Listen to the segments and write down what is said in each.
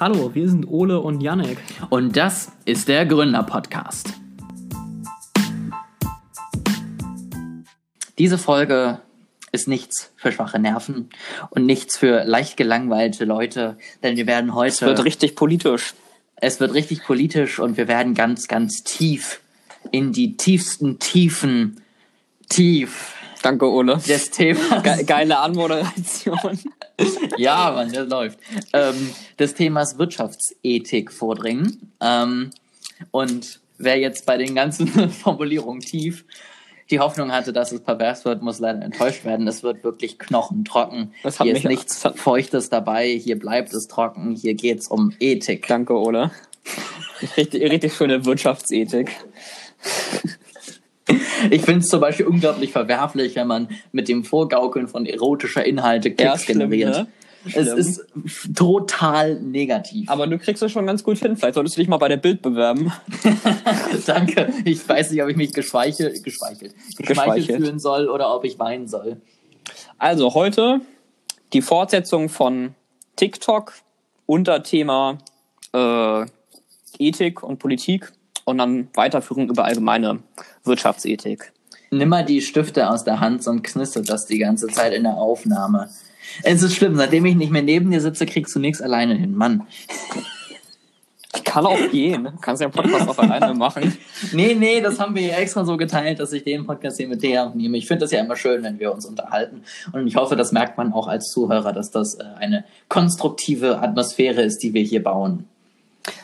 Hallo, wir sind Ole und Janek. Und das ist der Gründer-Podcast. Diese Folge ist nichts für schwache Nerven und nichts für leicht gelangweilte Leute, denn wir werden heute. Es wird richtig politisch. Es wird richtig politisch und wir werden ganz, ganz tief in die tiefsten Tiefen tief Danke, Ole. des Themas. Ge geile Anmoderation. ja, Mann, das läuft. Ähm, des Themas Wirtschaftsethik vordringen. Ähm, und wer jetzt bei den ganzen Formulierungen tief die Hoffnung hatte, dass es pervers wird, muss leider enttäuscht werden. Es wird wirklich knochentrocken. Das hat hier ist nichts das hat- Feuchtes dabei, hier bleibt es trocken, hier geht's um Ethik. Danke, Ole. Richtig, richtig schöne Wirtschaftsethik. Ich finde es zum Beispiel unglaublich verwerflich, wenn man mit dem Vorgaukeln von erotischer Inhalte Klicks schlimm, generiert. ne? Es Schlimm. ist total negativ. Aber du kriegst es schon ganz gut hin. Vielleicht solltest du dich mal bei der Bild bewerben. Danke. Ich weiß nicht, ob ich mich geschweichelt, geschweichelt, geschmeichelt Geschmeichelt. fühlen soll oder ob ich weinen soll. Also heute die Fortsetzung von TikTok unter Thema äh, Ethik und Politik und dann Weiterführung über allgemeine Wirtschaftsethik. Nimm mal die Stifte aus der Hand und knistert das die ganze Zeit in der Aufnahme. Es ist schlimm, seitdem ich nicht mehr neben dir sitze, kriegst du nichts alleine hin. Mann. Ich kann auch gehen. Du kannst ja einen Podcast auch alleine machen. Nee, nee, das haben wir ja extra so geteilt, dass ich den Podcast hier mit dir aufnehme. Ich finde das ja immer schön, wenn wir uns unterhalten. Und ich hoffe, das merkt man auch als Zuhörer, dass das äh, eine konstruktive Atmosphäre ist, die wir hier bauen.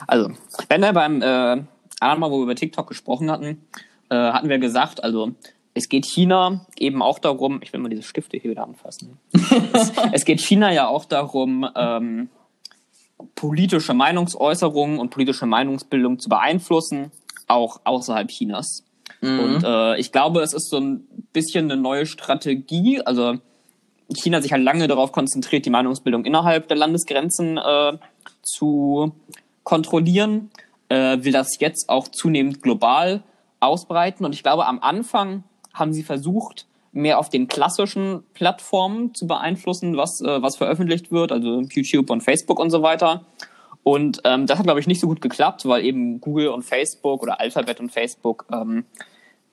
Also, wenn wir beim äh, anderen Mal, wo wir über TikTok gesprochen hatten, äh, hatten wir gesagt, also es geht China eben auch darum, ich will mal diese Stifte hier wieder anfassen. es, es geht China ja auch darum, ähm, politische Meinungsäußerungen und politische Meinungsbildung zu beeinflussen, auch außerhalb Chinas. Und äh, ich glaube, es ist so ein bisschen eine neue Strategie. Also China hat sich halt lange darauf konzentriert, die Meinungsbildung innerhalb der Landesgrenzen äh, zu kontrollieren, äh, will das jetzt auch zunehmend global ausbreiten. Und ich glaube, am Anfang haben sie versucht, mehr auf den klassischen Plattformen zu beeinflussen, was, äh, was veröffentlicht wird, also YouTube und Facebook und so weiter. Und ähm, das hat, glaube ich, nicht so gut geklappt, weil eben Google und Facebook oder Alphabet und Facebook ähm,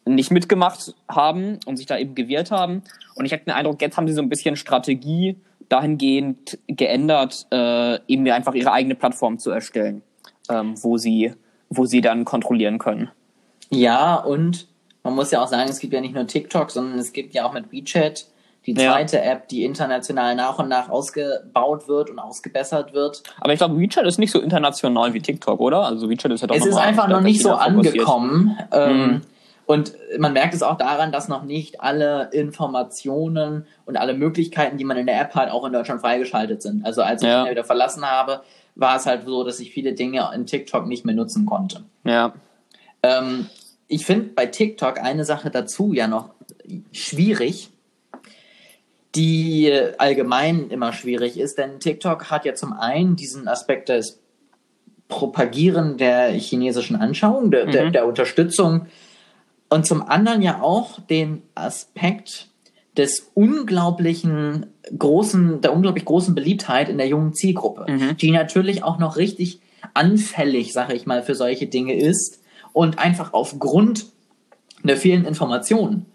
nicht mitgemacht haben und sich da eben gewehrt haben. Und ich habe den Eindruck, jetzt haben sie so ein bisschen Strategie dahingehend geändert, äh, eben einfach ihre eigene Plattform zu erstellen, ähm, wo sie, wo sie dann kontrollieren können. Ja, und man muss ja auch sagen, es gibt ja nicht nur TikTok, sondern es gibt ja auch mit WeChat die Ja. zweite App, die international nach und nach ausgebaut wird und ausgebessert wird. Aber ich glaube, WeChat ist nicht so international wie TikTok, oder? Also WeChat ist ja doch es ist einfach noch nicht so angekommen. Ähm, Mhm. Und man merkt es auch daran, dass noch nicht alle Informationen und alle Möglichkeiten, die man in der App hat, auch in Deutschland freigeschaltet sind. Also als ich Ja. ihn wieder verlassen habe, war es halt so, dass ich viele Dinge in TikTok nicht mehr nutzen konnte. Ja. Ähm, ich finde bei TikTok eine Sache dazu ja noch schwierig, die allgemein immer schwierig ist, denn TikTok hat ja zum einen diesen Aspekt des Propagieren der chinesischen Anschauung, der, der, Mhm. der Unterstützung und zum anderen ja auch den Aspekt des unglaublichen großen, der unglaublich großen Beliebtheit in der jungen Zielgruppe, Mhm. die natürlich auch noch richtig anfällig, sage ich mal, für solche Dinge ist und einfach aufgrund der vielen Informationen,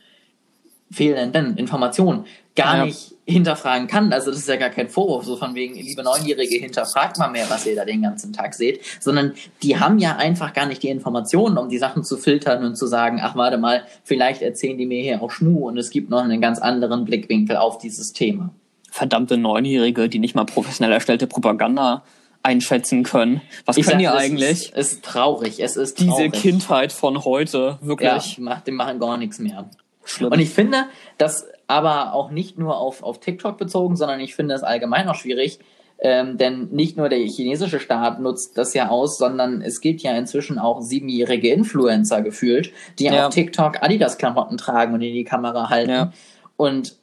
fehlenden Informationen, gar Ja. nicht hinterfragen kann. Also das ist ja gar kein Vorwurf, so von wegen, liebe Neunjährige, hinterfragt mal mehr, was ihr da den ganzen Tag seht, sondern die haben ja einfach gar nicht die Informationen, um die Sachen zu filtern und zu sagen, ach warte mal, vielleicht erzählen die mir hier auch Schmu und es gibt noch einen ganz anderen Blickwinkel auf dieses Thema. Verdammte Neunjährige, die nicht mal professionell erstellte Propaganda einschätzen können. Was können die sag, es eigentlich? Ist, es ist traurig, es ist Diese traurig. Kindheit von heute, ja, wirklich machen, die machen gar nichts mehr. schlimm. Und ich finde, das aber auch nicht nur auf, auf TikTok bezogen, sondern ich finde es allgemein auch schwierig, ähm, denn nicht nur der chinesische Staat nutzt das ja aus, sondern es gibt ja inzwischen auch siebenjährige Influencer gefühlt, die Ja. auf TikTok Adidas-Klamotten tragen und in die Kamera halten. Ja. Und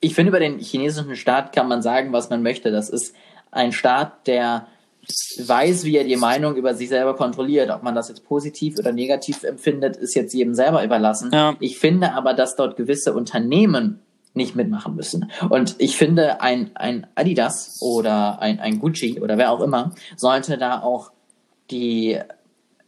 ich finde, über den chinesischen Staat kann man sagen, was man möchte. Das ist ein Staat, der weiß, wie er die Meinung über sich selber kontrolliert. Ob man das jetzt positiv oder negativ empfindet, ist jetzt jedem selber überlassen. Ja. Ich finde aber, dass dort gewisse Unternehmen nicht mitmachen müssen. Und ich finde, ein, ein Adidas oder ein, ein Gucci oder wer auch immer sollte da auch die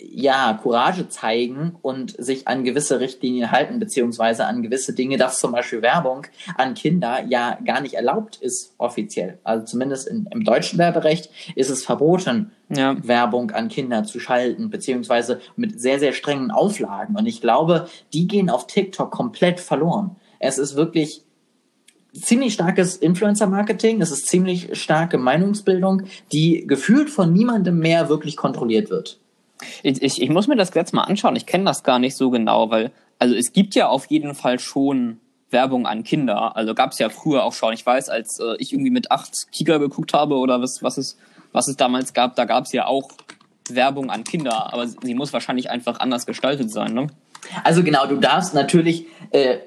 ja, Courage zeigen und sich an gewisse Richtlinien halten, beziehungsweise an gewisse Dinge, dass zum Beispiel Werbung an Kinder ja gar nicht erlaubt ist, offiziell. Also zumindest in, im deutschen Werberecht ist es verboten, ja. Werbung an Kinder zu schalten, beziehungsweise mit sehr, sehr strengen Auflagen. Und ich glaube, die gehen auf TikTok komplett verloren. Es ist wirklich ziemlich starkes Influencer-Marketing, es ist ziemlich starke Meinungsbildung, die gefühlt von niemandem mehr wirklich kontrolliert wird. Ich, ich, ich muss mir das jetzt mal anschauen. Ich kenne das gar nicht so genau, weil, also es gibt ja auf jeden Fall schon Werbung an Kinder. Also gab es ja früher auch schon. Ich weiß, als äh, ich irgendwie mit acht Kika geguckt habe oder was, was, es, was es damals gab, da gab es ja auch Werbung an Kinder. Aber sie muss wahrscheinlich einfach anders gestaltet sein, ne? Also genau, du darfst natürlich äh,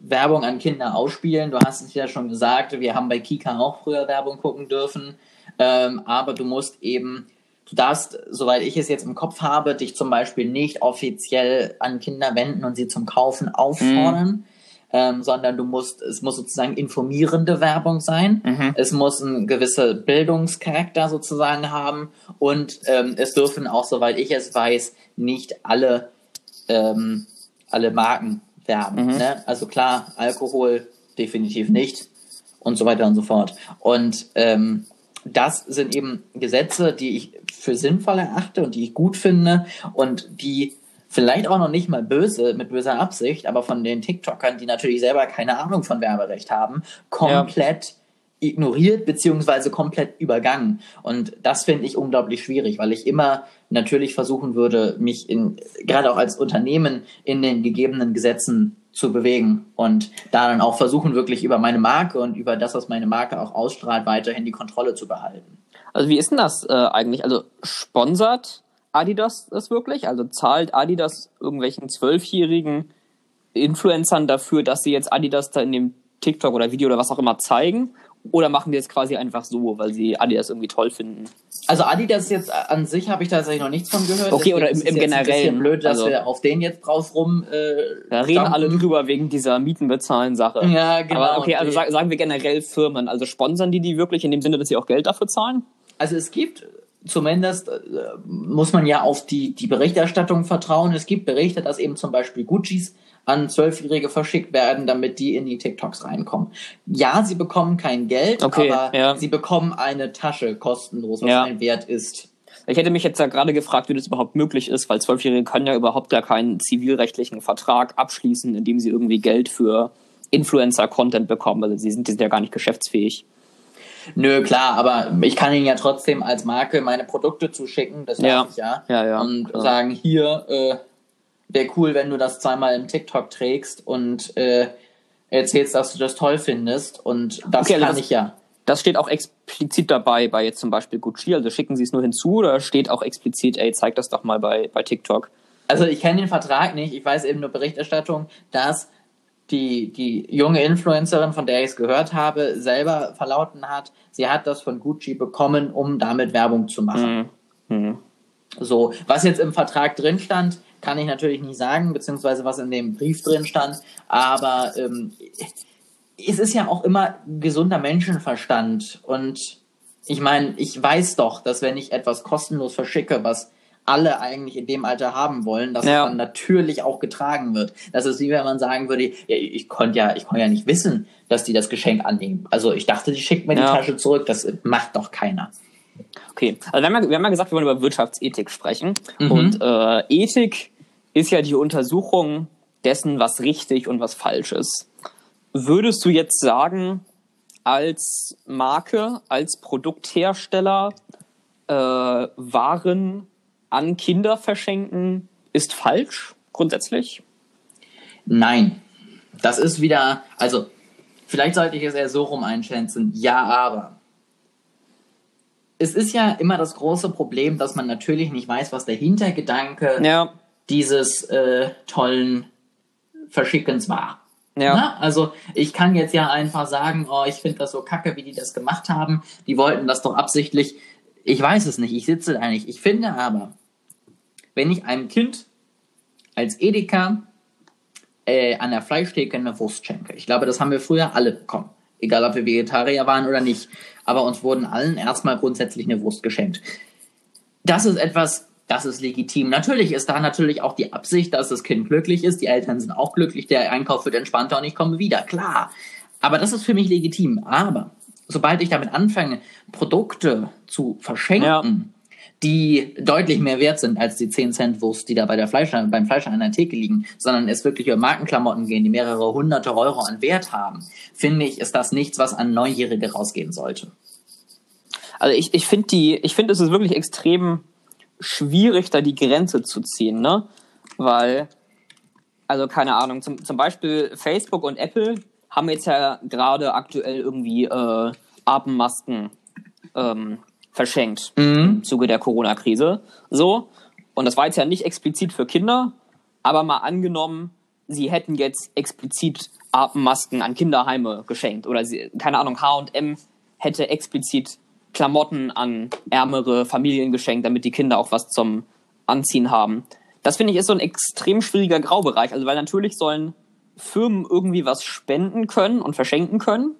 Werbung an Kinder ausspielen. Du hast es ja schon gesagt, wir haben bei Kika auch früher Werbung gucken dürfen. Ähm, aber du musst eben Du darfst, soweit ich es jetzt im Kopf habe, dich zum Beispiel nicht offiziell an Kinder wenden und sie zum Kaufen auffordern, mhm. ähm, sondern du musst, es muss sozusagen informierende Werbung sein. Mhm. Es muss ein gewisser Bildungscharakter sozusagen haben und ähm, es dürfen auch, soweit ich es weiß, nicht alle, ähm, alle Marken werben. Mhm. Ne? Also klar, Alkohol definitiv nicht und so weiter und so fort. Und ähm, das sind eben Gesetze, die ich für sinnvoll erachte und die ich gut finde und die vielleicht auch noch nicht mal böse, mit böser Absicht, aber von den TikTokern, die natürlich selber keine Ahnung von Werberecht haben, komplett ja. ignoriert beziehungsweise komplett übergangen. Und das finde ich unglaublich schwierig, weil ich immer natürlich versuchen würde, mich in, gerade auch als Unternehmen in den gegebenen Gesetzen zu bewegen und da dann auch versuchen, wirklich über meine Marke und über das, was meine Marke auch ausstrahlt, weiterhin die Kontrolle zu behalten. Also wie ist denn das äh, eigentlich? Also sponsert Adidas das wirklich? Also zahlt Adidas irgendwelchen zwölfjährigen Influencern dafür, dass sie jetzt Adidas da in dem TikTok oder Video oder was auch immer zeigen? Oder machen die es quasi einfach so, weil sie Adidas irgendwie toll finden? Also Adidas jetzt an sich habe ich tatsächlich noch nichts von gehört. Okay, oder im, im Generellen. blöd, dass also, wir auf den jetzt drauf rum. Äh, da reden dampfen. alle drüber wegen dieser Mietenbezahlen-Sache. Ja, genau. Aber okay, also sagen wir generell Firmen. Also sponsern die die wirklich in dem Sinne, dass sie auch Geld dafür zahlen? Also es gibt zumindest äh, muss man ja auf die, die Berichterstattung vertrauen. Es gibt Berichte, dass eben zum Beispiel Guccis an Zwölfjährige verschickt werden, damit die in die TikToks reinkommen. Ja, sie bekommen kein Geld, okay, aber ja. sie bekommen eine Tasche kostenlos, was ja. ein Wert ist. Ich hätte mich jetzt ja gerade gefragt, wie das überhaupt möglich ist, weil Zwölfjährige können ja überhaupt gar keinen zivilrechtlichen Vertrag abschließen, indem sie irgendwie Geld für Influencer-Content bekommen. Also sie sind, die sind ja gar nicht geschäftsfähig. Nö, klar, aber ich kann Ihnen ja trotzdem als Marke meine Produkte zuschicken, das ja. ich ja. ja, ja und klar. sagen, hier, äh, wäre cool, wenn du das zweimal im TikTok trägst und äh, erzählst, dass du das toll findest. Und das okay, also kann das, ich ja. Das steht auch explizit dabei bei jetzt zum Beispiel Gucci. Also schicken sie es nur hinzu oder steht auch explizit, ey, zeig das doch mal bei, bei TikTok? Also ich kenne den Vertrag nicht. Ich weiß eben nur Berichterstattung, dass die, die junge Influencerin, von der ich es gehört habe, selber verlauten hat, sie hat das von Gucci bekommen, um damit Werbung zu machen. Mhm. Mhm. So, was jetzt im Vertrag drin stand, kann ich natürlich nicht sagen, beziehungsweise was in dem Brief drin stand, aber ähm, es ist ja auch immer gesunder Menschenverstand und ich meine, ich weiß doch, dass wenn ich etwas kostenlos verschicke, was alle eigentlich in dem Alter haben wollen, dass ja. dann natürlich auch getragen wird. Das ist wie wenn man sagen würde, ja, ich konnte ja, ich konnte ja nicht wissen, dass die das Geschenk annehmen. Also ich dachte, die schickt mir ja. die Tasche zurück. Das macht doch keiner. Okay, also wir haben, ja, wir haben ja gesagt, wir wollen über Wirtschaftsethik sprechen. Mhm. Und äh, Ethik ist ja die Untersuchung dessen, was richtig und was falsch ist. Würdest du jetzt sagen, als Marke, als Produkthersteller äh, Waren an Kinder verschenken ist falsch, grundsätzlich? Nein. Das ist wieder, also vielleicht sollte ich es eher so rum einschätzen. Ja, aber. Es ist ja immer das große Problem, dass man natürlich nicht weiß, was der Hintergedanke ja. dieses äh, tollen Verschickens war. Ja. Na, also ich kann jetzt ja einfach sagen, oh, ich finde das so kacke, wie die das gemacht haben. Die wollten das doch absichtlich. Ich weiß es nicht, ich sitze da nicht. Ich finde aber, wenn ich einem Kind als Edeka äh, an der Fleischtheke eine Wurst schenke. Ich glaube, das haben wir früher alle bekommen. Egal, ob wir Vegetarier waren oder nicht. Aber uns wurden allen erstmal grundsätzlich eine Wurst geschenkt. Das ist etwas, das ist legitim. Natürlich ist da natürlich auch die Absicht, dass das Kind glücklich ist. Die Eltern sind auch glücklich. Der Einkauf wird entspannter und ich komme wieder. Klar. Aber das ist für mich legitim. Aber sobald ich damit anfange, Produkte zu verschenken, ja. Die deutlich mehr wert sind als die 10 Cent Wurst, die da bei der Fleischer, beim Fleischer an der Theke liegen, sondern es wirklich über Markenklamotten gehen, die mehrere hunderte Euro an Wert haben, finde ich, ist das nichts, was an Neujährige rausgehen sollte. Also ich, ich finde die, ich finde es ist wirklich extrem schwierig, da die Grenze zu ziehen, ne? Weil, also keine Ahnung, zum, zum Beispiel Facebook und Apple haben jetzt ja gerade aktuell irgendwie äh, Atemmasken ähm, verschenkt mhm. im Zuge der Corona-Krise. So. Und das war jetzt ja nicht explizit für Kinder, aber mal angenommen, sie hätten jetzt explizit Atemmasken an Kinderheime geschenkt oder sie, keine Ahnung, H&M hätte explizit Klamotten an ärmere Familien geschenkt, damit die Kinder auch was zum Anziehen haben. Das finde ich ist so ein extrem schwieriger Graubereich. Also weil natürlich sollen Firmen irgendwie was spenden können und verschenken können,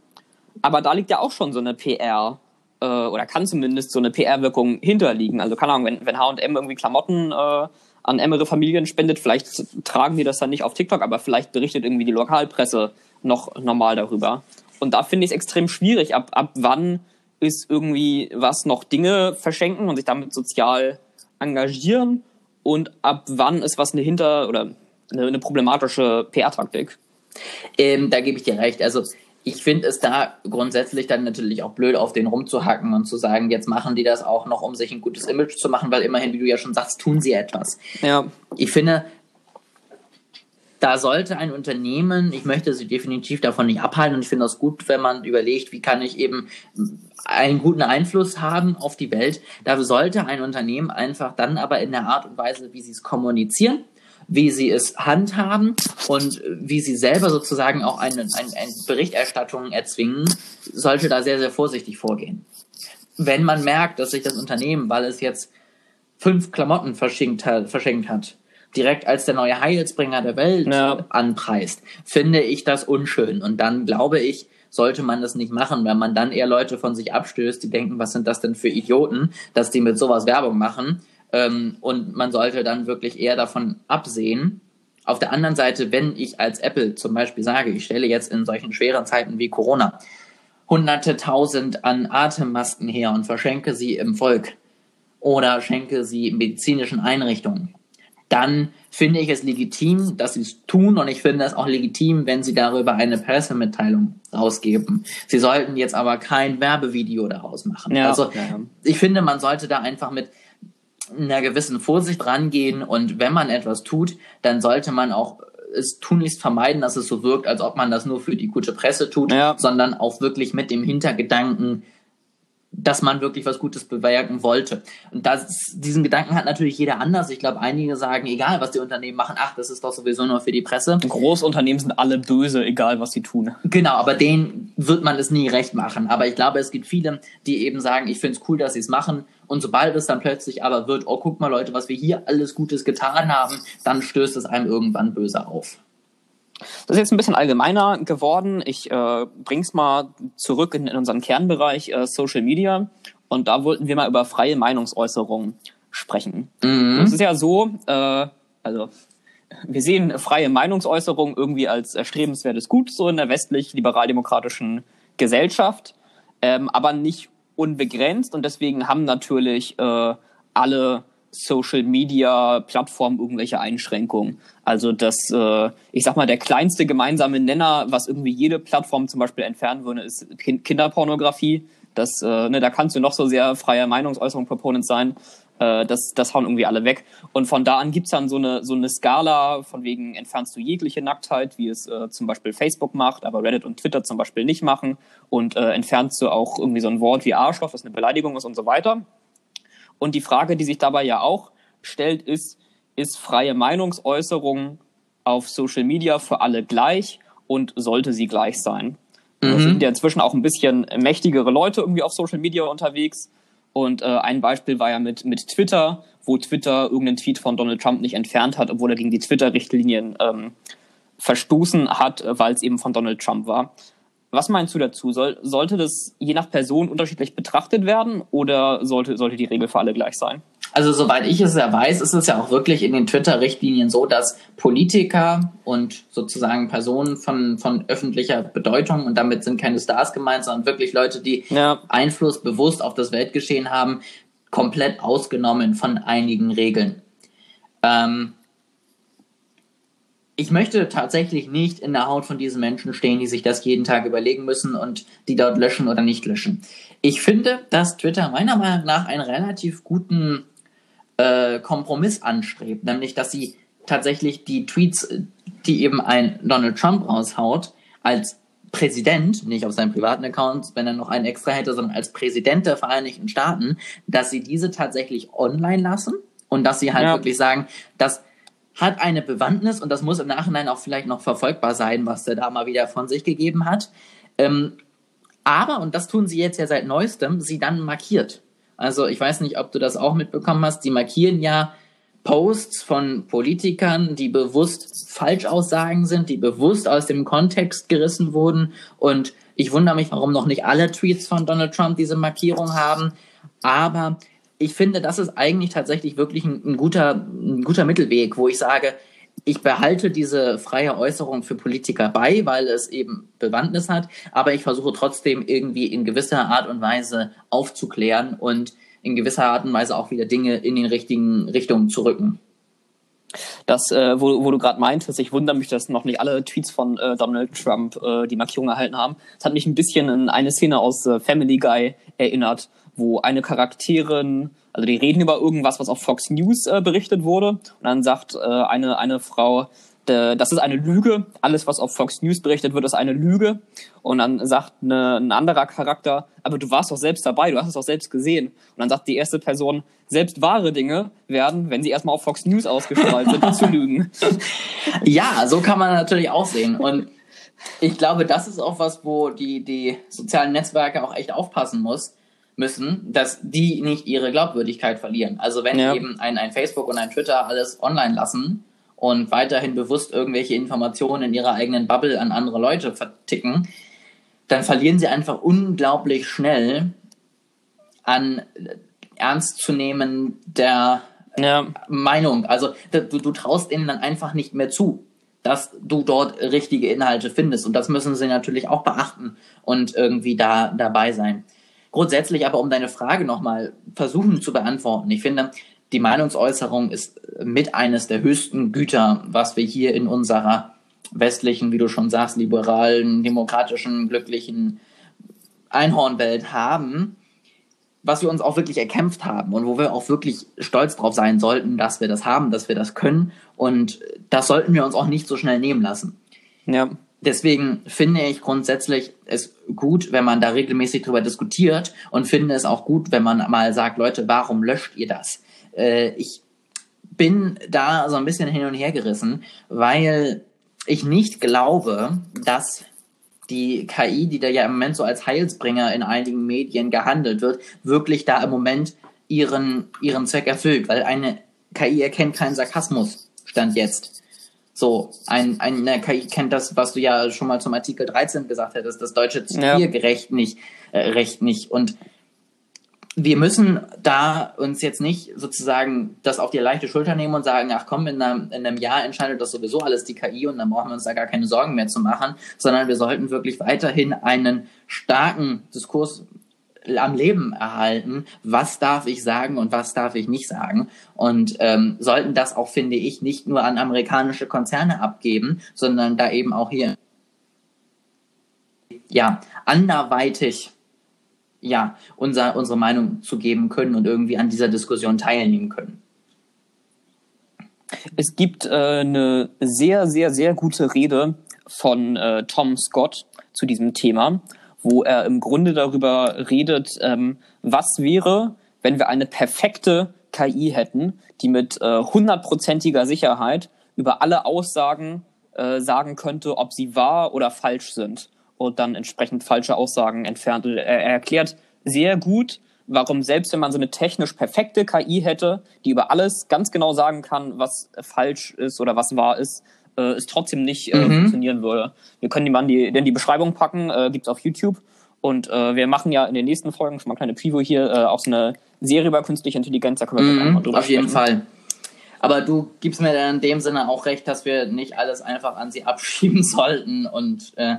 aber da liegt ja auch schon so eine PR äh, oder kann zumindest so eine PR-Wirkung hinterliegen. Also keine Ahnung, wenn, wenn H&M irgendwie Klamotten äh, an ärmere Familien spendet, vielleicht tragen die das dann nicht auf TikTok, aber vielleicht berichtet irgendwie die Lokalpresse noch normal darüber. Und da finde ich es extrem schwierig, ab, ab wann ist irgendwie was noch Dinge verschenken und sich damit sozial engagieren und ab wann ist was eine hinter oder eine, eine problematische PR-Taktik? Ähm, da gebe ich dir recht. Also ich finde es da grundsätzlich dann natürlich auch blöd, auf den rumzuhacken und zu sagen, jetzt machen die das auch noch, um sich ein gutes Image zu machen, weil immerhin, wie du ja schon sagst, tun sie etwas. Ja. Ich finde, da sollte ein Unternehmen, ich möchte sie definitiv davon nicht abhalten und ich finde das gut, wenn man überlegt, wie kann ich eben einen guten Einfluss haben auf die Welt. Da sollte ein Unternehmen einfach dann aber in der Art und Weise, wie sie es kommunizieren, wie sie es handhaben und wie sie selber sozusagen auch eine, eine, eine Berichterstattung erzwingen, sollte da sehr, sehr vorsichtig vorgehen. Wenn man merkt, dass sich das Unternehmen, weil es jetzt fünf Klamotten verschenkt hat, verschenkt hat direkt als der neue Heilsbringer der Welt ja. anpreist, finde ich das unschön. Und dann glaube ich, sollte man das nicht machen, wenn man dann eher Leute von sich abstößt, die denken, was sind das denn für Idioten, dass die mit sowas Werbung machen. Ähm, und man sollte dann wirklich eher davon absehen. Auf der anderen Seite, wenn ich als Apple zum Beispiel sage, ich stelle jetzt in solchen schweren Zeiten wie Corona hunderte tausend an Atemmasken her und verschenke sie im Volk oder schenke sie medizinischen Einrichtungen, dann finde ich es legitim, dass sie es tun und ich finde es auch legitim, wenn sie darüber eine Pressemitteilung rausgeben. Sie sollten jetzt aber kein Werbevideo daraus machen. Ja, also ja. ich finde, man sollte da einfach mit einer gewissen Vorsicht rangehen und wenn man etwas tut, dann sollte man auch es tunlichst vermeiden, dass es so wirkt, als ob man das nur für die gute Presse tut, ja. sondern auch wirklich mit dem Hintergedanken, dass man wirklich was Gutes bewirken wollte. Und das, diesen Gedanken hat natürlich jeder anders. Ich glaube, einige sagen, egal was die Unternehmen machen, ach, das ist doch sowieso nur für die Presse. Großunternehmen sind alle böse, egal was sie tun. Genau, aber denen wird man es nie recht machen. Aber ich glaube, es gibt viele, die eben sagen, ich finde es cool, dass sie es machen. Und sobald es dann plötzlich aber wird, oh, guck mal Leute, was wir hier alles Gutes getan haben, dann stößt es einem irgendwann böse auf. Das ist jetzt ein bisschen allgemeiner geworden. Ich äh, bring's mal zurück in, in unseren Kernbereich äh, Social Media. Und da wollten wir mal über freie Meinungsäußerung sprechen. Mhm. Es ist ja so, äh, also wir sehen freie Meinungsäußerung irgendwie als erstrebenswertes Gut so in der westlich-liberal-demokratischen Gesellschaft, ähm, aber nicht unbegrenzt. Und deswegen haben natürlich äh, alle Social Media Plattformen irgendwelche Einschränkungen. Also das, äh, ich sag mal, der kleinste gemeinsame Nenner, was irgendwie jede Plattform zum Beispiel entfernen würde, ist Kinderpornografie. Das, äh, ne, da kannst du noch so sehr freier Meinungsäußerung Proponent sein. Äh, das, das hauen irgendwie alle weg. Und von da an gibt's dann so eine, so eine Skala, von wegen entfernst du jegliche Nacktheit, wie es äh, zum Beispiel Facebook macht, aber Reddit und Twitter zum Beispiel nicht machen. Und äh, entfernst du auch irgendwie so ein Wort wie Arschloch, was eine Beleidigung ist und so weiter. Und die Frage, die sich dabei ja auch stellt, ist, ist freie Meinungsäußerung auf Social Media für alle gleich und sollte sie gleich sein? Mhm. Es sind ja inzwischen auch ein bisschen mächtigere Leute irgendwie auf Social Media unterwegs. Und äh, ein Beispiel war ja mit, mit Twitter, wo Twitter irgendeinen Tweet von Donald Trump nicht entfernt hat, obwohl er gegen die Twitter-Richtlinien ähm, verstoßen hat, weil es eben von Donald Trump war. Was meinst du dazu? Soll, sollte das je nach Person unterschiedlich betrachtet werden oder sollte, sollte die Regel für alle gleich sein? Also soweit ich es ja weiß, ist es ja auch wirklich in den Twitter-Richtlinien so, dass Politiker und sozusagen Personen von, von öffentlicher Bedeutung, und damit sind keine Stars gemeint, sondern wirklich Leute, die ja. Einfluss bewusst auf das Weltgeschehen haben, komplett ausgenommen von einigen Regeln. Ähm, ich möchte tatsächlich nicht in der Haut von diesen Menschen stehen, die sich das jeden Tag überlegen müssen und die dort löschen oder nicht löschen. Ich finde, dass Twitter meiner Meinung nach einen relativ guten äh, Kompromiss anstrebt, nämlich dass sie tatsächlich die Tweets, die eben ein Donald Trump raushaut, als Präsident, nicht auf seinem privaten Account, wenn er noch einen extra hätte, sondern als Präsident der Vereinigten Staaten, dass sie diese tatsächlich online lassen und dass sie halt ja. wirklich sagen, dass hat eine Bewandtnis und das muss im Nachhinein auch vielleicht noch verfolgbar sein, was der da mal wieder von sich gegeben hat. Ähm, aber, und das tun sie jetzt ja seit neuestem, sie dann markiert. Also ich weiß nicht, ob du das auch mitbekommen hast, die markieren ja Posts von Politikern, die bewusst Falschaussagen sind, die bewusst aus dem Kontext gerissen wurden. Und ich wundere mich, warum noch nicht alle Tweets von Donald Trump diese Markierung haben. Aber ich finde, das ist eigentlich tatsächlich wirklich ein, ein, guter, ein guter Mittelweg, wo ich sage, ich behalte diese freie Äußerung für Politiker bei, weil es eben Bewandtnis hat, aber ich versuche trotzdem irgendwie in gewisser Art und Weise aufzuklären und in gewisser Art und Weise auch wieder Dinge in den richtigen Richtungen zu rücken. Das, äh, wo, wo du gerade meintest, ich wundere mich, dass noch nicht alle Tweets von äh, Donald Trump äh, die Markierung erhalten haben. Das hat mich ein bisschen an eine Szene aus äh, Family Guy erinnert, wo eine Charakterin, also die reden über irgendwas, was auf Fox News äh, berichtet wurde, und dann sagt äh, eine, eine Frau, das ist eine Lüge. Alles, was auf Fox News berichtet wird, ist eine Lüge. Und dann sagt eine, ein anderer Charakter, aber du warst doch selbst dabei, du hast es doch selbst gesehen. Und dann sagt die erste Person, selbst wahre Dinge werden, wenn sie erstmal auf Fox News ausgestrahlt sind, zu lügen. Ja, so kann man natürlich auch sehen. Und ich glaube, das ist auch was, wo die, die sozialen Netzwerke auch echt aufpassen muss, müssen, dass die nicht ihre Glaubwürdigkeit verlieren. Also wenn ja. eben ein, ein Facebook und ein Twitter alles online lassen und weiterhin bewusst irgendwelche Informationen in ihrer eigenen Bubble an andere Leute verticken, dann verlieren sie einfach unglaublich schnell an ernstzunehmen der ja. Meinung. Also du, du traust ihnen dann einfach nicht mehr zu, dass du dort richtige Inhalte findest. Und das müssen sie natürlich auch beachten und irgendwie da dabei sein. Grundsätzlich aber, um deine Frage nochmal versuchen zu beantworten, ich finde, die Meinungsäußerung ist mit eines der höchsten Güter, was wir hier in unserer westlichen, wie du schon sagst, liberalen, demokratischen, glücklichen Einhornwelt haben, was wir uns auch wirklich erkämpft haben und wo wir auch wirklich stolz drauf sein sollten, dass wir das haben, dass wir das können und das sollten wir uns auch nicht so schnell nehmen lassen. Ja deswegen finde ich grundsätzlich es gut, wenn man da regelmäßig drüber diskutiert und finde es auch gut, wenn man mal sagt, Leute, warum löscht ihr das? Äh, ich bin da so ein bisschen hin und her gerissen, weil ich nicht glaube, dass die KI, die da ja im Moment so als Heilsbringer in einigen Medien gehandelt wird, wirklich da im Moment ihren, ihren Zweck erfüllt, weil eine KI erkennt keinen Sarkasmus, stand jetzt. So, ein, eine KI kennt das, was du ja schon mal zum Artikel 13 gesagt hättest, das deutsche Zitiergerecht ja. nicht, äh, Recht nicht. Und wir müssen da uns jetzt nicht sozusagen das auf die leichte Schulter nehmen und sagen, ach komm, in einem, in einem Jahr entscheidet das sowieso alles die KI und dann brauchen wir uns da gar keine Sorgen mehr zu machen, sondern wir sollten wirklich weiterhin einen starken Diskurs am Leben erhalten, was darf ich sagen und was darf ich nicht sagen. Und ähm, sollten das auch, finde ich, nicht nur an amerikanische Konzerne abgeben, sondern da eben auch hier ja anderweitig ja unser, unsere Meinung zu geben können und irgendwie an dieser Diskussion teilnehmen können. Es gibt äh, eine sehr, sehr, sehr gute Rede von äh, Tom Scott zu diesem Thema wo er im Grunde darüber redet, ähm, was wäre, wenn wir eine perfekte KI hätten, die mit äh, hundertprozentiger äh, Sicherheit über alle Aussagen äh, sagen könnte, ob sie wahr oder falsch sind und dann entsprechend falsche Aussagen entfernt. Er, er erklärt sehr gut, warum selbst wenn man so eine technisch perfekte KI hätte, die über alles ganz genau sagen kann, was falsch ist oder was wahr ist, äh, es trotzdem nicht äh, mhm. funktionieren würde. Wir können die mal in die, in die Beschreibung packen, äh, gibt's auf YouTube. Und äh, wir machen ja in den nächsten Folgen, schon mal eine kleine Preview hier, äh, auch so eine Serie über künstliche Intelligenz, da können wir mhm, mal drüber Auf jeden Fall. Aber du gibst mir dann in dem Sinne auch recht, dass wir nicht alles einfach an sie abschieben sollten und äh,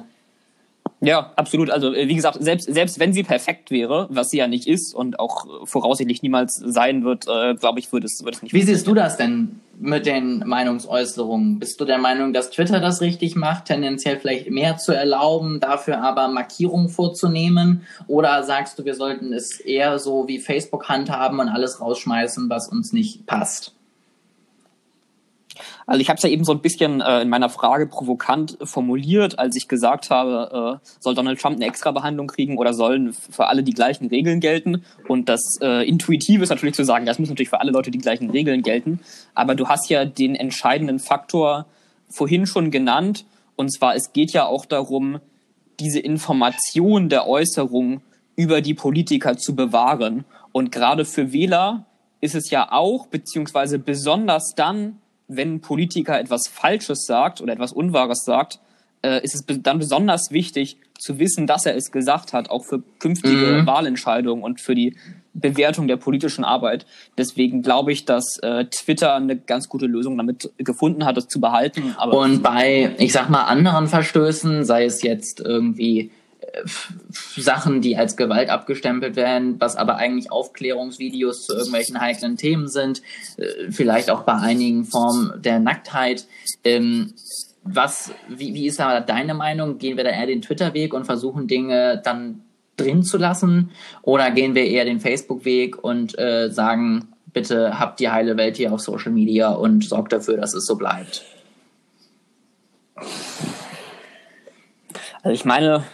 ja, absolut. Also äh, wie gesagt, selbst selbst wenn sie perfekt wäre, was sie ja nicht ist und auch äh, voraussichtlich niemals sein wird, äh, glaube ich, würde es, würde es nicht. Wie siehst du das denn mit den Meinungsäußerungen? Bist du der Meinung, dass Twitter das richtig macht, tendenziell vielleicht mehr zu erlauben, dafür aber Markierungen vorzunehmen? Oder sagst du, wir sollten es eher so wie Facebook handhaben und alles rausschmeißen, was uns nicht passt? Also ich habe es ja eben so ein bisschen äh, in meiner Frage provokant formuliert, als ich gesagt habe, äh, soll Donald Trump eine Extrabehandlung kriegen oder sollen für alle die gleichen Regeln gelten? Und das äh, Intuitive ist natürlich zu sagen, das müssen natürlich für alle Leute die gleichen Regeln gelten. Aber du hast ja den entscheidenden Faktor vorhin schon genannt. Und zwar, es geht ja auch darum, diese Information der Äußerung über die Politiker zu bewahren. Und gerade für Wähler ist es ja auch, beziehungsweise besonders dann, wenn ein Politiker etwas Falsches sagt oder etwas Unwahres sagt, äh, ist es dann besonders wichtig zu wissen, dass er es gesagt hat, auch für künftige mhm. Wahlentscheidungen und für die Bewertung der politischen Arbeit. Deswegen glaube ich, dass äh, Twitter eine ganz gute Lösung damit gefunden hat, das zu behalten. Aber und bei, ich sag mal, anderen Verstößen, sei es jetzt irgendwie Sachen, die als Gewalt abgestempelt werden, was aber eigentlich Aufklärungsvideos zu irgendwelchen heiklen Themen sind, äh, vielleicht auch bei einigen Formen der Nacktheit. Ähm, was, wie, wie ist da deine Meinung? Gehen wir da eher den Twitter-Weg und versuchen Dinge dann drin zu lassen? Oder gehen wir eher den Facebook-Weg und äh, sagen, bitte habt die heile Welt hier auf Social Media und sorgt dafür, dass es so bleibt? Also ich meine,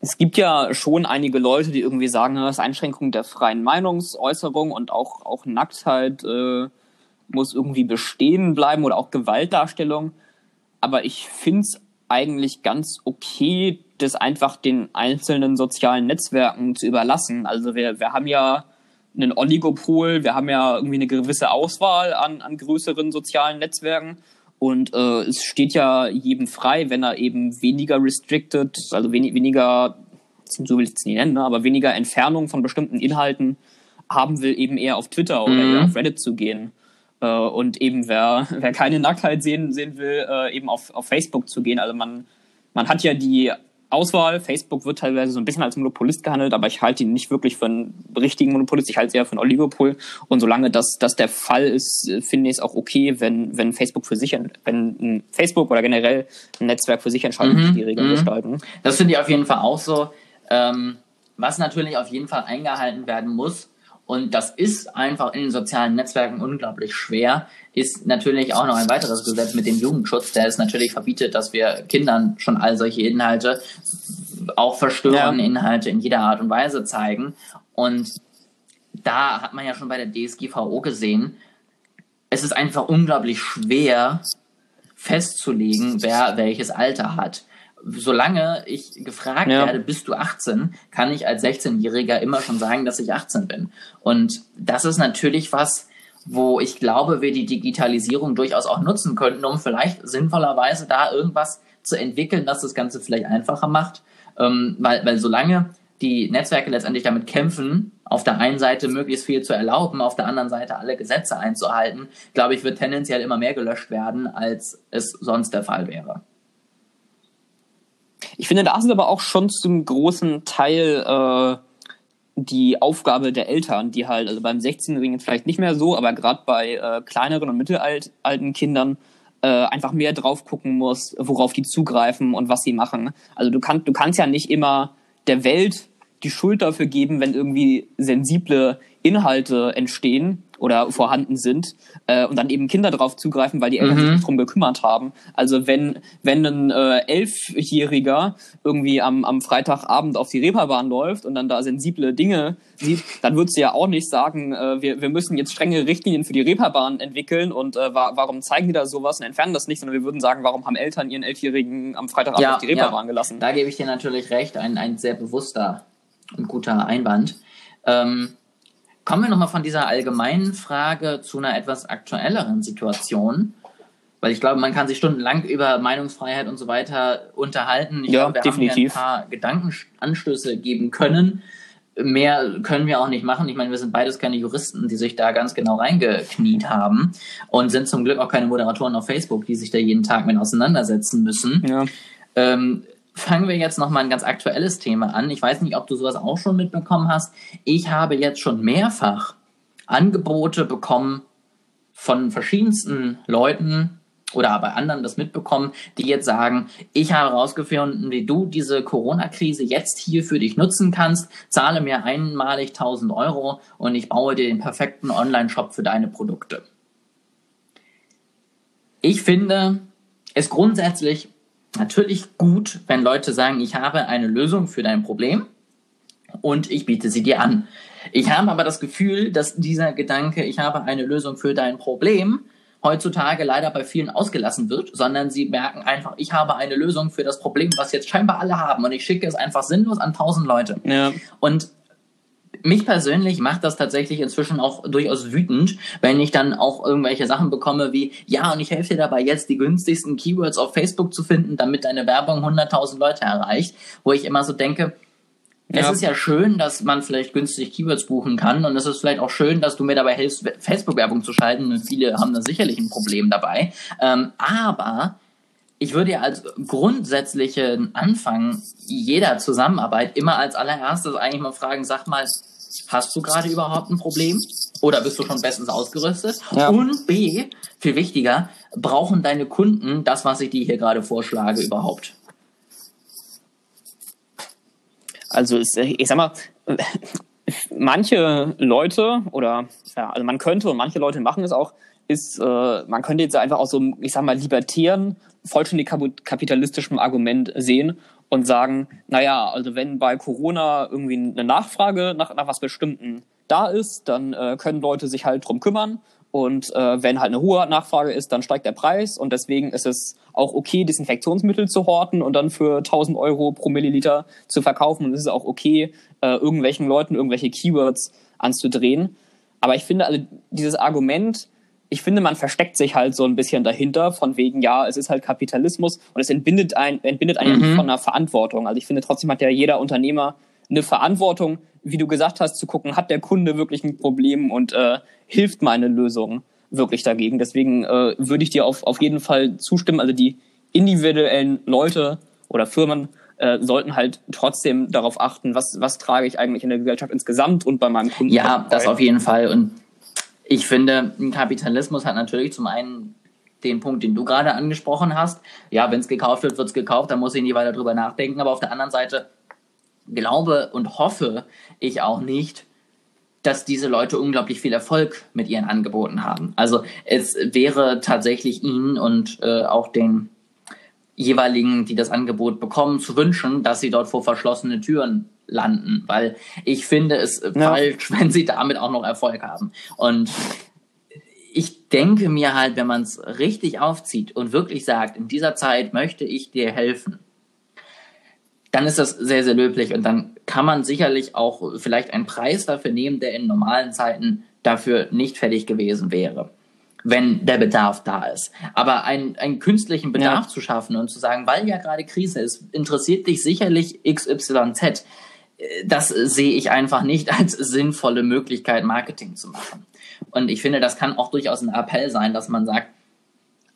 es gibt ja schon einige Leute, die irgendwie sagen, das ist Einschränkung der freien Meinungsäußerung und auch, auch Nacktheit äh, muss irgendwie bestehen bleiben oder auch Gewaltdarstellung. Aber ich find's eigentlich ganz okay, das einfach den einzelnen sozialen Netzwerken zu überlassen. Also wir, wir haben ja einen Oligopol, wir haben ja irgendwie eine gewisse Auswahl an, an größeren sozialen Netzwerken und äh, es steht ja jedem frei, wenn er eben weniger restricted, also wenig, weniger, so will ich es nicht nennen, ne, aber weniger Entfernung von bestimmten Inhalten haben will, eben eher auf Twitter oder mhm. eher auf Reddit zu gehen. Äh, und eben wer, wer keine Nacktheit sehen, sehen will, äh, eben auf, auf Facebook zu gehen. Also man, man hat ja die Auswahl. Facebook wird teilweise so ein bisschen als Monopolist gehandelt, aber ich halte ihn nicht wirklich für einen richtigen Monopolist. Ich halte es eher für ein Oligopol. Und solange das, das der Fall ist, finde ich es auch okay, wenn, wenn Facebook für sich, wenn Facebook oder generell ein Netzwerk für sich entscheidet, mhm. die Regeln mhm. gestalten. Das finde ich auf jeden Fall auch so. Ähm, was natürlich auf jeden Fall eingehalten werden muss, und das ist einfach in den sozialen Netzwerken unglaublich schwer. Ist natürlich auch noch ein weiteres Gesetz mit dem Jugendschutz, der es natürlich verbietet, dass wir Kindern schon all solche Inhalte, auch verstörende ja. Inhalte in jeder Art und Weise zeigen. Und da hat man ja schon bei der DSGVO gesehen, es ist einfach unglaublich schwer festzulegen, wer welches Alter hat solange ich gefragt ja. werde, bist du 18, kann ich als 16-Jähriger immer schon sagen, dass ich 18 bin. Und das ist natürlich was, wo ich glaube, wir die Digitalisierung durchaus auch nutzen könnten, um vielleicht sinnvollerweise da irgendwas zu entwickeln, das das Ganze vielleicht einfacher macht. Ähm, weil, weil solange die Netzwerke letztendlich damit kämpfen, auf der einen Seite möglichst viel zu erlauben, auf der anderen Seite alle Gesetze einzuhalten, glaube ich, wird tendenziell immer mehr gelöscht werden, als es sonst der Fall wäre. Ich finde, da ist aber auch schon zum großen Teil äh, die Aufgabe der Eltern, die halt, also beim 16-Jährigen vielleicht nicht mehr so, aber gerade bei äh, kleineren und mittelalten Kindern äh, einfach mehr drauf gucken muss, worauf die zugreifen und was sie machen. Also du, kannst du kannst ja nicht immer der Welt die Schuld dafür geben, wenn irgendwie sensible Inhalte entstehen oder vorhanden sind äh, und dann eben Kinder darauf zugreifen, weil die Eltern mhm. sich nicht drum gekümmert haben. Also wenn wenn ein äh, Elfjähriger irgendwie am, am Freitagabend auf die Reeperbahn läuft und dann da sensible Dinge sieht, dann würdest du ja auch nicht sagen, äh, wir, wir müssen jetzt strenge Richtlinien für die Reeperbahn entwickeln und äh, wa warum zeigen die da sowas und entfernen das nicht, sondern wir würden sagen, warum haben Eltern ihren Elfjährigen am Freitagabend ja, auf die Reeperbahn ja. gelassen? Da gebe ich dir natürlich recht, ein, ein sehr bewusster und guter Einwand. Ähm, Kommen wir nochmal von dieser allgemeinen Frage zu einer etwas aktuelleren Situation. Weil ich glaube, man kann sich stundenlang über Meinungsfreiheit und so weiter unterhalten. Ich Ja, glaube, wir definitiv. haben ein paar Gedankenanstöße geben können. Mehr können wir auch nicht machen. Ich meine, wir sind beides keine Juristen, die sich da ganz genau reingekniet haben und sind zum Glück auch keine Moderatoren auf Facebook, die sich da jeden Tag mit auseinandersetzen müssen. Ja. Ähm, fangen wir jetzt noch mal ein ganz aktuelles Thema an. Ich weiß nicht, ob du sowas auch schon mitbekommen hast. Ich habe jetzt schon mehrfach Angebote bekommen von verschiedensten Leuten oder bei anderen das mitbekommen, die jetzt sagen, ich habe herausgefunden, wie du diese Corona-Krise jetzt hier für dich nutzen kannst, zahle mir einmalig 1000 Euro und ich baue dir den perfekten Online-Shop für deine Produkte. Ich finde es grundsätzlich natürlich gut, wenn Leute sagen, ich habe eine Lösung für dein Problem und ich biete sie dir an. Ich habe aber das Gefühl, dass dieser Gedanke, ich habe eine Lösung für dein Problem, heutzutage leider bei vielen ausgelassen wird, sondern sie merken einfach, ich habe eine Lösung für das Problem, was jetzt scheinbar alle haben und ich schicke es einfach sinnlos an tausend Leute. Ja. Und mich persönlich macht das tatsächlich inzwischen auch durchaus wütend, wenn ich dann auch irgendwelche Sachen bekomme wie, ja, und ich helfe dir dabei, jetzt die günstigsten Keywords auf Facebook zu finden, damit deine Werbung 100.000 Leute erreicht, wo ich immer so denke, es Ja. ist ja schön, dass man vielleicht günstig Keywords buchen kann und es ist vielleicht auch schön, dass du mir dabei hilfst, Facebook-Werbung zu schalten und viele haben da sicherlich ein Problem dabei. Ähm, aber ich würde ja als grundsätzlichen Anfang jeder Zusammenarbeit immer als allererstes eigentlich mal fragen, sag mal, hast du gerade überhaupt ein Problem? Oder bist du schon bestens ausgerüstet? Ja. Und B, viel wichtiger, brauchen deine Kunden das, was ich dir hier gerade vorschlage, überhaupt? Also ich sag mal, manche Leute oder ja, also man könnte und manche Leute machen es auch, ist, äh, man könnte jetzt einfach aus so einem, ich sag mal, libertären, vollständig kapitalistischen Argument sehen und sagen, naja, also wenn bei Corona irgendwie eine Nachfrage nach, nach was Bestimmten da ist, dann äh, können Leute sich halt drum kümmern. Und äh, wenn halt eine hohe Nachfrage ist, dann steigt der Preis und deswegen ist es auch okay, Desinfektionsmittel zu horten und dann für 1000 Euro pro Milliliter zu verkaufen. Und es ist auch okay, äh, irgendwelchen Leuten irgendwelche Keywords anzudrehen. Aber ich finde, also dieses Argument, ich finde, man versteckt sich halt so ein bisschen dahinter, von wegen, ja, es ist halt Kapitalismus und es entbindet, ein, entbindet einen Mhm. von einer Verantwortung. Also ich finde, trotzdem hat ja jeder Unternehmer eine Verantwortung, wie du gesagt hast, zu gucken, hat der Kunde wirklich ein Problem und äh, hilft meine Lösung wirklich dagegen. Deswegen äh, würde ich dir auf, auf jeden Fall zustimmen. Also die individuellen Leute oder Firmen äh, sollten halt trotzdem darauf achten, was, was trage ich eigentlich in der Gesellschaft insgesamt und bei meinem Kunden. Ja, das auf jeden Fall. Und ich finde, Kapitalismus hat natürlich zum einen den Punkt, den du gerade angesprochen hast. Ja, wenn es gekauft wird, wird es gekauft, dann muss ich nie weiter drüber nachdenken. Aber auf der anderen Seite glaube und hoffe ich auch nicht, dass diese Leute unglaublich viel Erfolg mit ihren Angeboten haben. Also es wäre tatsächlich ihnen und äh, auch den jeweiligen, die das Angebot bekommen, zu wünschen, dass sie dort vor verschlossene Türen landen, weil ich finde es Ja. falsch, wenn sie damit auch noch Erfolg haben. Und ich denke mir halt, wenn man es richtig aufzieht und wirklich sagt, in dieser Zeit möchte ich dir helfen, dann ist das sehr, sehr löblich und dann kann man sicherlich auch vielleicht einen Preis dafür nehmen, der in normalen Zeiten dafür nicht fällig gewesen wäre, wenn der Bedarf da ist. Aber einen, einen künstlichen Bedarf Ja. zu schaffen und zu sagen, weil ja gerade Krise ist, interessiert dich sicherlich XYZ, das sehe ich einfach nicht als sinnvolle Möglichkeit, Marketing zu machen. Und ich finde, das kann auch durchaus ein Appell sein, dass man sagt,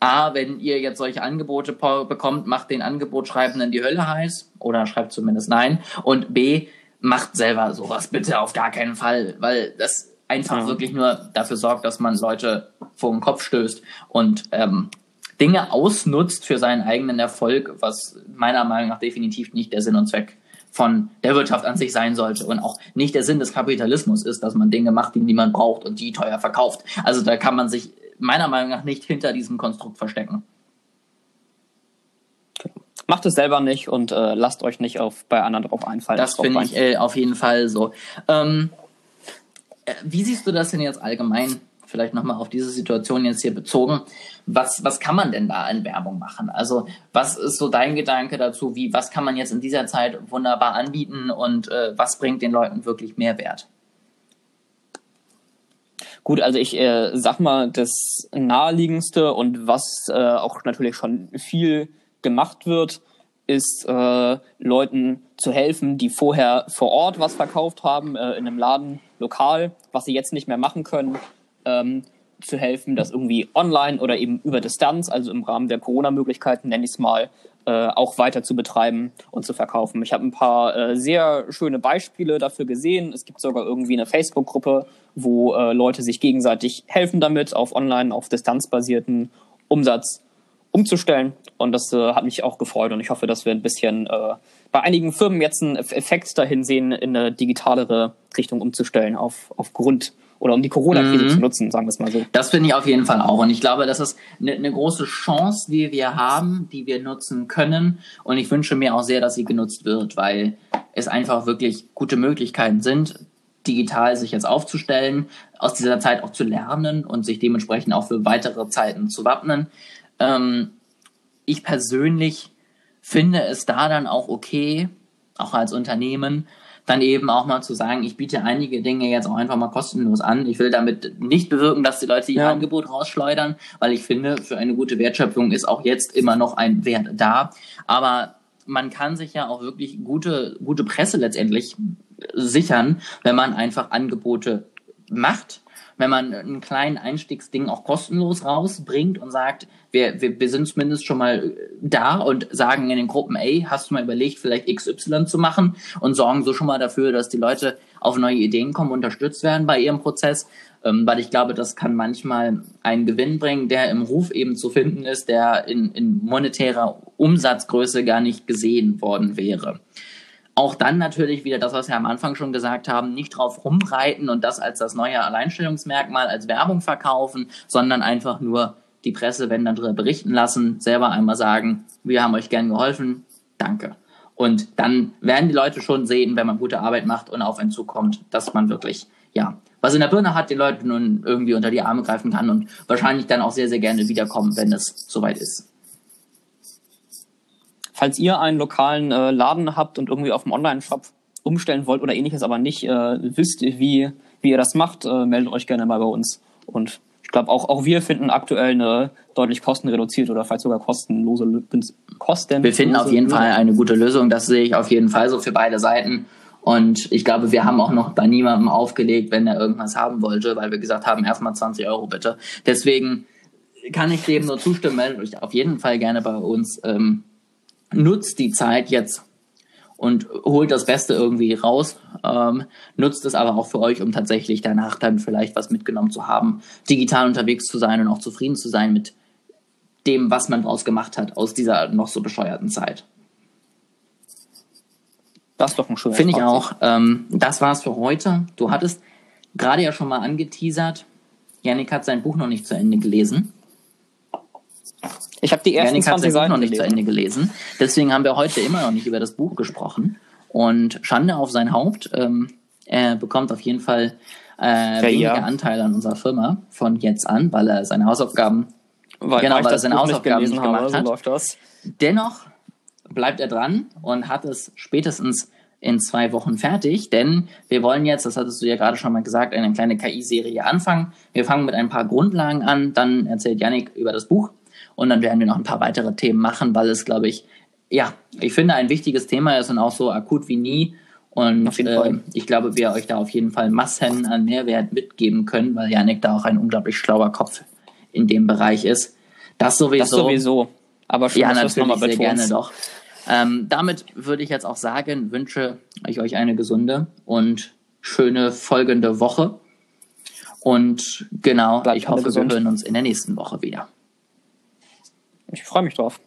A, wenn ihr jetzt solche Angebote bekommt, macht den Angebotschreibenden die Hölle heiß oder schreibt zumindest nein. Und B, macht selber sowas bitte auf gar keinen Fall, weil das einfach Ja. wirklich nur dafür sorgt, dass man Leute vor den Kopf stößt und ähm, Dinge ausnutzt für seinen eigenen Erfolg, was meiner Meinung nach definitiv nicht der Sinn und Zweck von der Wirtschaft an sich sein sollte und auch nicht der Sinn des Kapitalismus ist, dass man Dinge macht, die niemand braucht und die teuer verkauft. Also da kann man sich meiner Meinung nach nicht hinter diesem Konstrukt verstecken. Macht es selber nicht und äh, lasst euch nicht auf, bei anderen drauf einfallen. Das finde ich äh, auf jeden Fall so. Ähm, äh, wie siehst du das denn jetzt allgemein? Vielleicht nochmal auf diese Situation jetzt hier bezogen. Was, was kann man denn da in Werbung machen? Also, was ist so dein Gedanke dazu? Wie, was kann man jetzt in dieser Zeit wunderbar anbieten und äh, was bringt den Leuten wirklich Mehrwert? Gut, also ich äh, sag mal, das naheliegendste und was äh, auch natürlich schon viel gemacht wird, ist äh, Leuten zu helfen, die vorher vor Ort was verkauft haben, äh, in einem Laden lokal, was sie jetzt nicht mehr machen können, ähm, zu helfen, das irgendwie online oder eben über Distanz, also im Rahmen der Corona-Möglichkeiten, nenne ich es mal, äh, auch weiter zu betreiben und zu verkaufen. Ich habe ein paar äh, sehr schöne Beispiele dafür gesehen. Es gibt sogar irgendwie eine Facebook-Gruppe, wo äh, Leute sich gegenseitig helfen damit, auf online, auf distanzbasierten Umsatz umzustellen. Und das äh, hat mich auch gefreut und ich hoffe, dass wir ein bisschen äh, bei einigen Firmen jetzt einen Effekt dahin sehen, in eine digitalere Richtung umzustellen, auf, aufgrund oder um die Corona-Krise mhm. zu nutzen, sagen wir es mal so. Das finde ich auf jeden Fall auch. Und ich glaube, das ist eine, eine große Chance, die wir haben, die wir nutzen können. Und ich wünsche mir auch sehr, dass sie genutzt wird, weil es einfach wirklich gute Möglichkeiten sind, digital sich jetzt aufzustellen, aus dieser Zeit auch zu lernen und sich dementsprechend auch für weitere Zeiten zu wappnen. Ähm, ich persönlich finde es da dann auch okay, auch als Unternehmen, dann eben auch mal zu sagen, ich biete einige Dinge jetzt auch einfach mal kostenlos an. Ich will damit nicht bewirken, dass die Leute ihr ja. Angebot rausschleudern, weil ich finde, für eine gute Wertschöpfung ist auch jetzt immer noch ein Wert da. Aber man kann sich ja auch wirklich gute, gute Presse letztendlich sichern, wenn man einfach Angebote macht wenn man einen kleinen Einstiegsding auch kostenlos rausbringt und sagt, wir, wir, wir sind zumindest schon mal da und sagen in den Gruppen, ey, hast du mal überlegt, vielleicht XY zu machen und sorgen so schon mal dafür, dass die Leute auf neue Ideen kommen, unterstützt werden bei ihrem Prozess, ähm, weil ich glaube, das kann manchmal einen Gewinn bringen, der im Ruf eben zu finden ist, der in, in monetärer Umsatzgröße gar nicht gesehen worden wäre. Auch dann natürlich wieder das, was wir am Anfang schon gesagt haben, nicht drauf rumreiten und das als das neue Alleinstellungsmerkmal, als Werbung verkaufen, sondern einfach nur die Presse, wenn dann darüber berichten lassen, selber einmal sagen, wir haben euch gern geholfen, danke. Und dann werden die Leute schon sehen, wenn man gute Arbeit macht und auf einen zukommt, dass man wirklich, ja, was in der Birne hat, die Leute nun irgendwie unter die Arme greifen kann und wahrscheinlich dann auch sehr, sehr gerne wiederkommen, wenn es soweit ist. Falls ihr einen lokalen äh, Laden habt und irgendwie auf dem Online-Shop umstellen wollt oder ähnliches, aber nicht äh, wisst, wie, wie ihr das macht, äh, meldet euch gerne mal bei uns. Und ich glaube, auch, auch wir finden aktuell eine deutlich kostenreduzierte oder vielleicht sogar kostenlose Kosten. Wir finden auf jeden Fall eine gute Lösung. Das sehe ich auf jeden Fall so für beide Seiten. Und ich glaube, wir haben auch noch bei niemandem aufgelegt, wenn er irgendwas haben wollte, weil wir gesagt haben, erstmal 20 Euro bitte. Deswegen kann ich dem nur zustimmen, meldet euch auf jeden Fall gerne bei uns. Ähm, nutzt die Zeit jetzt und holt das Beste irgendwie raus, ähm, nutzt es aber auch für euch, um tatsächlich danach dann vielleicht was mitgenommen zu haben, digital unterwegs zu sein und auch zufrieden zu sein mit dem, was man draus gemacht hat aus dieser noch so bescheuerten Zeit. Das ist doch ein schöner Finde ich auch. Ähm, das war's für heute. Du hattest gerade ja schon mal angeteasert, Janik hat sein Buch noch nicht zu Ende gelesen. Ich habe die ersten Janik 20 Seiten noch nicht gelesen. zu Ende gelesen. Deswegen haben wir heute immer noch nicht über das Buch gesprochen. Und Schande auf sein Haupt. Ähm, er bekommt auf jeden Fall äh, ja, weniger ja. Anteil an unserer Firma von jetzt an, weil er seine Hausaufgaben, weil, genau, weil er seine Hausaufgaben nicht, gemacht habe, hat. So läuft das. Dennoch bleibt er dran und hat es spätestens in zwei Wochen fertig, denn wir wollen jetzt, das hattest du ja gerade schon mal gesagt, eine kleine KI-Serie anfangen. Wir fangen mit ein paar Grundlagen an, dann erzählt Yannick über das Buch und dann werden wir noch ein paar weitere Themen machen, weil es, glaube ich, ja, ich finde ein wichtiges Thema ist und auch so akut wie nie. Und äh, ich glaube, wir euch da auf jeden Fall Massen an Mehrwert mitgeben können, weil Janik da auch ein unglaublich schlauer Kopf in dem Bereich ist. Das sowieso. Das sowieso. Aber schon, ja, natürlich sehr gerne doch. Ähm, damit würde ich jetzt auch sagen, wünsche ich euch eine gesunde und schöne folgende Woche. Und genau, Bleibt ich hoffe, wir hören uns in der nächsten Woche wieder. Ich freue mich drauf.